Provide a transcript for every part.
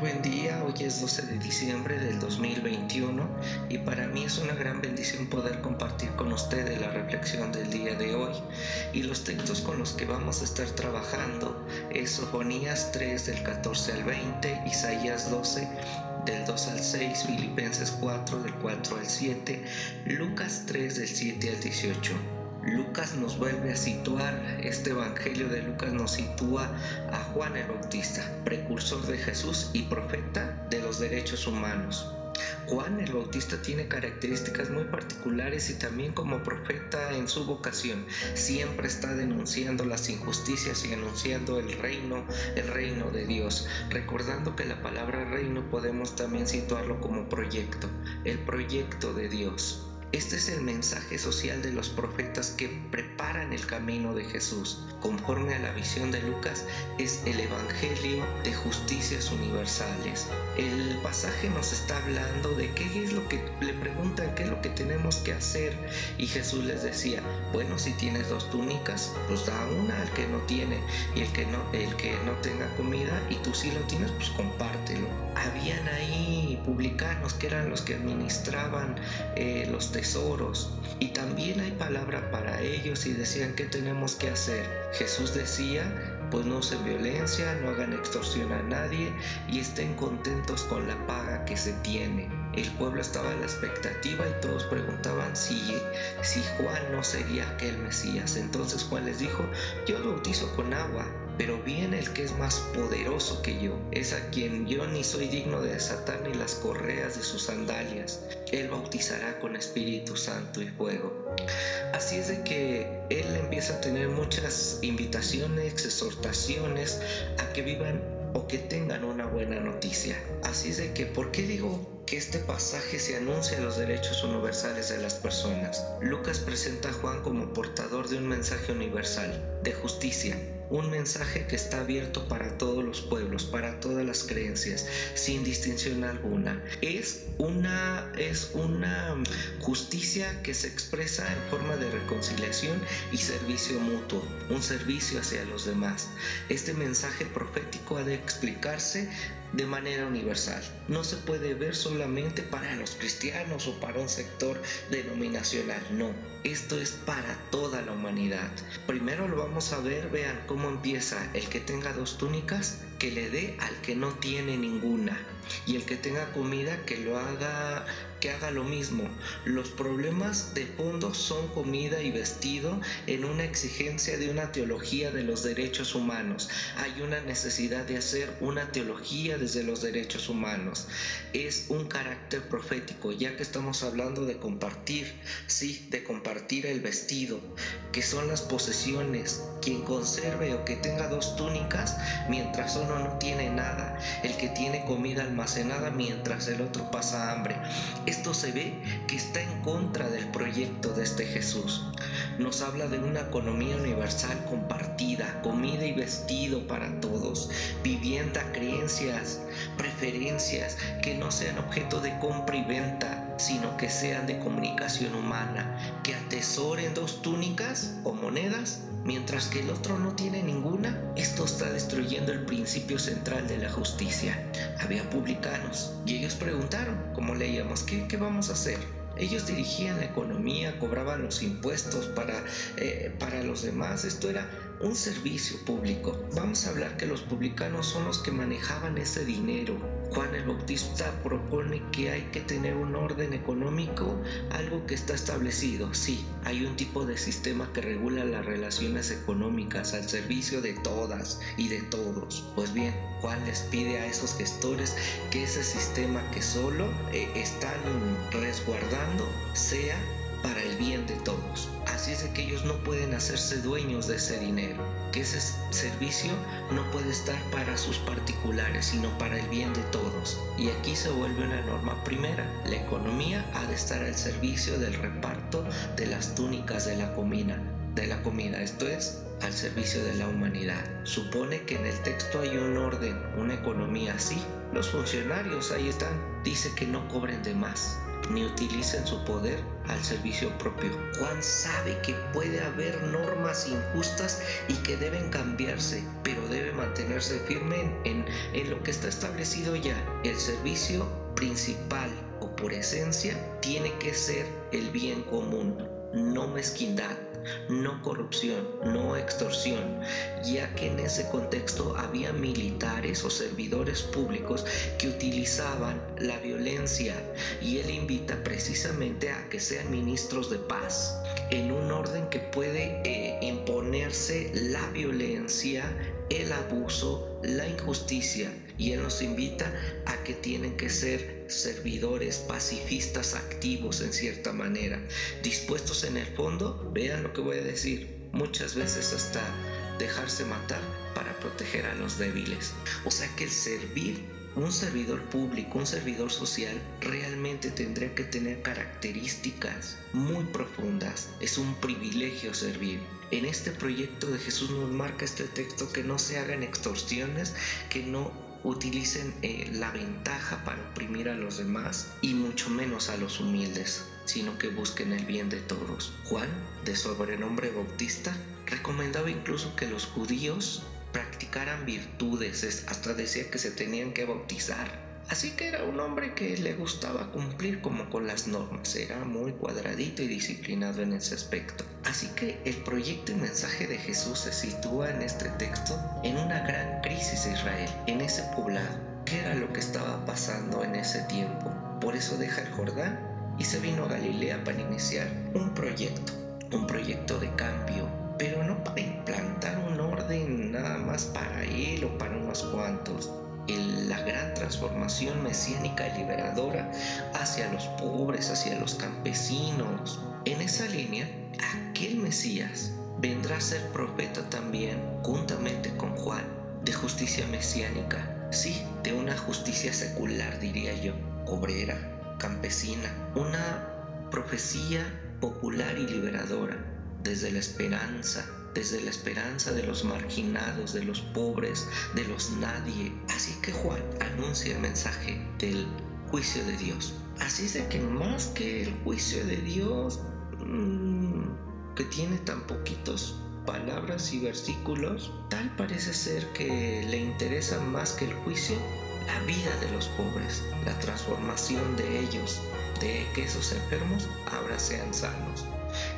buen día, hoy es 12 de diciembre del 2021 y para mí es una gran bendición poder compartir con ustedes la reflexión del día de hoy y los textos con los que vamos a estar trabajando es Sofonías 3 del 14 al 20, Isaías 12 del 2 al 6, Filipenses 4 del 4 al 7, Lucas 3 del 7 al 18. Lucas nos vuelve a situar, este Evangelio de Lucas nos sitúa a Juan el Bautista, precursor de Jesús y profeta de los derechos humanos. Juan el Bautista tiene características muy particulares y también como profeta en su vocación siempre está denunciando las injusticias y anunciando el reino, el reino de Dios, recordando que la palabra reino podemos también situarlo como proyecto, el proyecto de Dios. Este es el mensaje social de los profetas que preparan el camino de Jesús. Conforme a la visión de Lucas, es el Evangelio de justicias universales. El pasaje nos está hablando de qué es lo que le preguntan, qué es lo que tenemos que hacer. Y Jesús les decía, bueno, si tienes dos túnicas, pues da una al que no tiene. Y el que no, el que no tenga comida y tú sí lo tienes, pues compártelo. Habían ahí publicanos que eran los que administraban eh, los tesoros. Y también hay palabra para ellos y decían qué tenemos que hacer. Jesús decía, pues no usen violencia, no hagan extorsión a nadie y estén contentos con la paga que se tiene. El pueblo estaba en la expectativa y todos preguntaban si, si Juan no sería aquel Mesías. Entonces Juan les dijo, yo bautizo con agua, pero viene el que es más poderoso que yo, es a quien yo ni soy digno de desatar ni las correas de sus sandalias. Él bautizará con Espíritu Santo y fuego. Así es de que él empieza a tener muchas invitaciones, exhortaciones a que vivan o que tengan una buena noticia. Así es de que, ¿por qué digo que este pasaje se anuncia los derechos universales de las personas? Lucas presenta a Juan como portador de un mensaje universal, de justicia, un mensaje que está abierto para todos los pueblos, para todas las creencias, sin distinción alguna. Es una, es una justicia que se expresa en forma de reconciliación y servicio mutuo, un servicio hacia los demás. Este mensaje profético ha de explicarse de manera universal. No se puede ver solamente para los cristianos o para un sector denominacional, no. Esto es para toda la humanidad. Primero lo vamos a ver, vean cómo empieza el que tenga dos túnicas, que le dé al que no tiene ninguna. Y el que tenga comida, que lo haga que haga lo mismo. Los problemas de fondo son comida y vestido en una exigencia de una teología de los derechos humanos. Hay una necesidad de hacer una teología desde los derechos humanos. Es un carácter profético, ya que estamos hablando de compartir, sí, de compartir el vestido, que son las posesiones. Quien conserve o que tenga dos túnicas, mientras no tiene nada, el que tiene comida almacenada mientras el otro pasa hambre. Esto se ve que está en contra del proyecto de este Jesús. Nos habla de una economía universal compartida, comida y vestido para todos, vivienda, creencias, preferencias que no sean objeto de compra y venta, sino que sean de comunicación humana, que atesoren dos túnicas o monedas mientras que el otro no tiene ninguna, esto está destruyendo el principio central de la justicia. Había publicanos y ellos preguntaron, como leíamos, ¿qué, qué vamos a hacer? Ellos dirigían la economía, cobraban los impuestos para, eh, para los demás. Esto era un servicio público. Vamos a hablar que los publicanos son los que manejaban ese dinero. Juan el Bautista propone que hay que tener un orden económico, algo que está establecido. Sí, hay un tipo de sistema que regula las relaciones económicas al servicio de todas y de todos. Pues bien, Juan les pide a esos gestores que ese sistema que solo eh, están resguardando sea para el bien de todos. Así es que ellos no pueden hacerse dueños de ese dinero, que ese servicio no puede estar para sus particulares, sino para el bien de todos. Y aquí se vuelve una norma primera. La economía ha de estar al servicio del reparto de las túnicas de la comida, de la comida, esto es, al servicio de la humanidad. Supone que en el texto hay un orden, una economía así. Los funcionarios ahí están, dice que no cobren de más ni utilicen su poder al servicio propio. Juan sabe que puede haber normas injustas y que deben cambiarse, pero debe mantenerse firme en, en, lo que está establecido ya. El servicio principal o por esencia tiene que ser el bien común, no mezquindad no corrupción, no extorsión, ya que en ese contexto había militares o servidores públicos que utilizaban la violencia y él invita precisamente a que sean ministros de paz en un orden que puede eh, imponerse la violencia, el abuso, la injusticia y Él nos invita a que tienen que ser servidores, pacifistas activos en cierta manera, dispuestos en el fondo, vean lo que voy a decir, muchas veces hasta dejarse matar para proteger a los débiles. O sea que el servir un servidor público, un servidor social, realmente tendría que tener características muy profundas. Es un privilegio servir. En este proyecto de Jesús nos marca este texto que no se hagan extorsiones, que no utilicen eh, la ventaja para oprimir a los demás y mucho menos a los humildes, sino que busquen el bien de todos. Juan, de sobrenombre Bautista, recomendaba incluso que los judíos practicaran virtudes, hasta decía que se tenían que bautizar. Así que era un hombre que le gustaba cumplir como con las normas, era muy cuadradito y disciplinado en ese aspecto. Así que el proyecto y mensaje de Jesús se sitúa en este texto en una gran crisis de Israel, en ese poblado. ¿Qué era lo que estaba pasando en ese tiempo? Por eso deja el Jordán y se vino a Galilea para iniciar un proyecto, un proyecto de cambio, pero no para implantar un orden nada más para él o para unos cuantos. La gran transformación mesiánica y liberadora hacia los pobres, hacia los campesinos. En esa línea, aquel Mesías vendrá a ser profeta también, juntamente con Juan, de justicia mesiánica. Sí, de una justicia secular, diría yo, obrera, campesina, una profecía popular y liberadora desde la esperanza, desde la esperanza de los marginados, de los pobres, de los nadie. Así que Juan anuncia el mensaje del juicio de Dios. Así es de que más que el juicio de Dios, mmm, que tiene tan poquitos palabras y versículos, tal parece ser que le interesa más que el juicio la vida de los pobres, la transformación de ellos, de que esos enfermos ahora sean sanos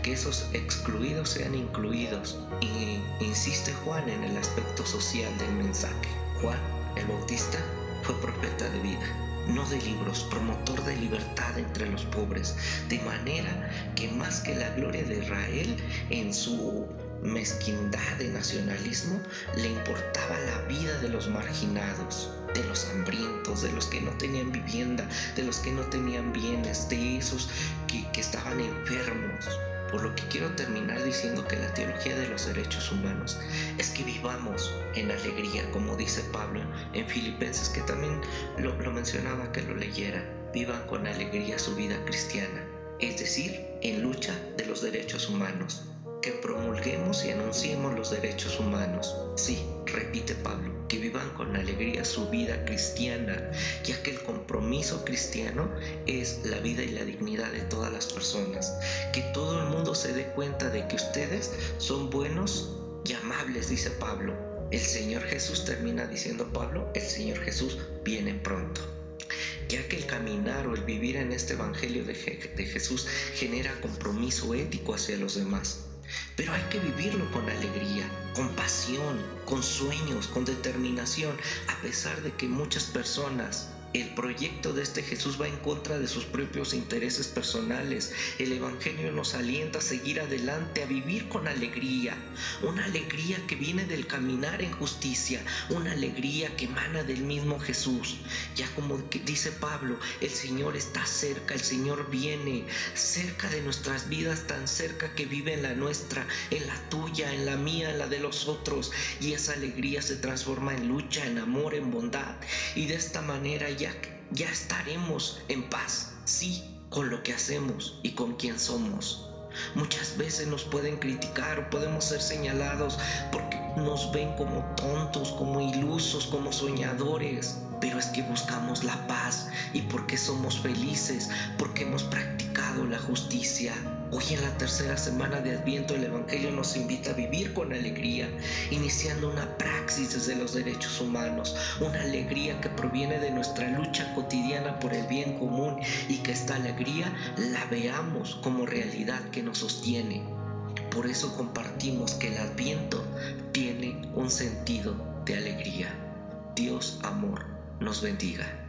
que esos excluidos sean incluidos. Y insiste Juan en el aspecto social del mensaje. Juan, el Bautista, fue profeta de vida, no de libros, promotor de libertad entre los pobres, de manera que más que la gloria de Israel en su mezquindad de nacionalismo, le importaba la vida de los marginados, de los hambrientos, de los que no tenían vivienda, de los que no tenían bienes, de esos que, que estaban enfermos. Por lo que quiero terminar diciendo que la teología de los derechos humanos es que vivamos en alegría, como dice Pablo en Filipenses, que también lo, lo mencionaba que lo leyera. Vivan con alegría su vida cristiana, es decir, en lucha de los derechos humanos que promulguemos y anunciemos los derechos humanos. Sí, repite Pablo, que vivan con alegría su vida cristiana, ya que el compromiso cristiano es la vida y la dignidad de todas las personas. Que todo el mundo se dé cuenta de que ustedes son buenos y amables, dice Pablo. El Señor Jesús termina diciendo Pablo, el Señor Jesús viene pronto ya que el caminar o el vivir en este Evangelio de, de, Jesús genera compromiso ético hacia los demás. Pero hay que vivirlo con alegría, con pasión, con sueños, con determinación, a pesar de que muchas personas el proyecto de este Jesús va en contra de sus propios intereses personales. El Evangelio nos alienta a seguir adelante, a vivir con alegría. Una alegría que viene del caminar en justicia. Una alegría que emana del mismo Jesús. Ya como dice Pablo, el Señor está cerca, el Señor viene cerca de nuestras vidas, tan cerca que vive en la nuestra, en la tuya, en la mía, en la de los otros. Y esa alegría se transforma en lucha, en amor, en bondad. Y de esta manera estaremos en paz, sí, con lo que hacemos y con quien somos. Muchas veces nos pueden criticar o podemos ser señalados porque nos ven como tontos, como ilusos, como soñadores. pero es que buscamos la paz y porque somos felices, porque hemos practicado la justicia. Hoy en la tercera semana de Adviento el Evangelio nos invita a vivir con alegría, iniciando una praxis desde los derechos humanos, una alegría que proviene de nuestra lucha cotidiana por el bien común y que esta alegría la veamos como realidad que nos sostiene. Por eso compartimos que el Adviento tiene un sentido de alegría. Dios amor nos bendiga.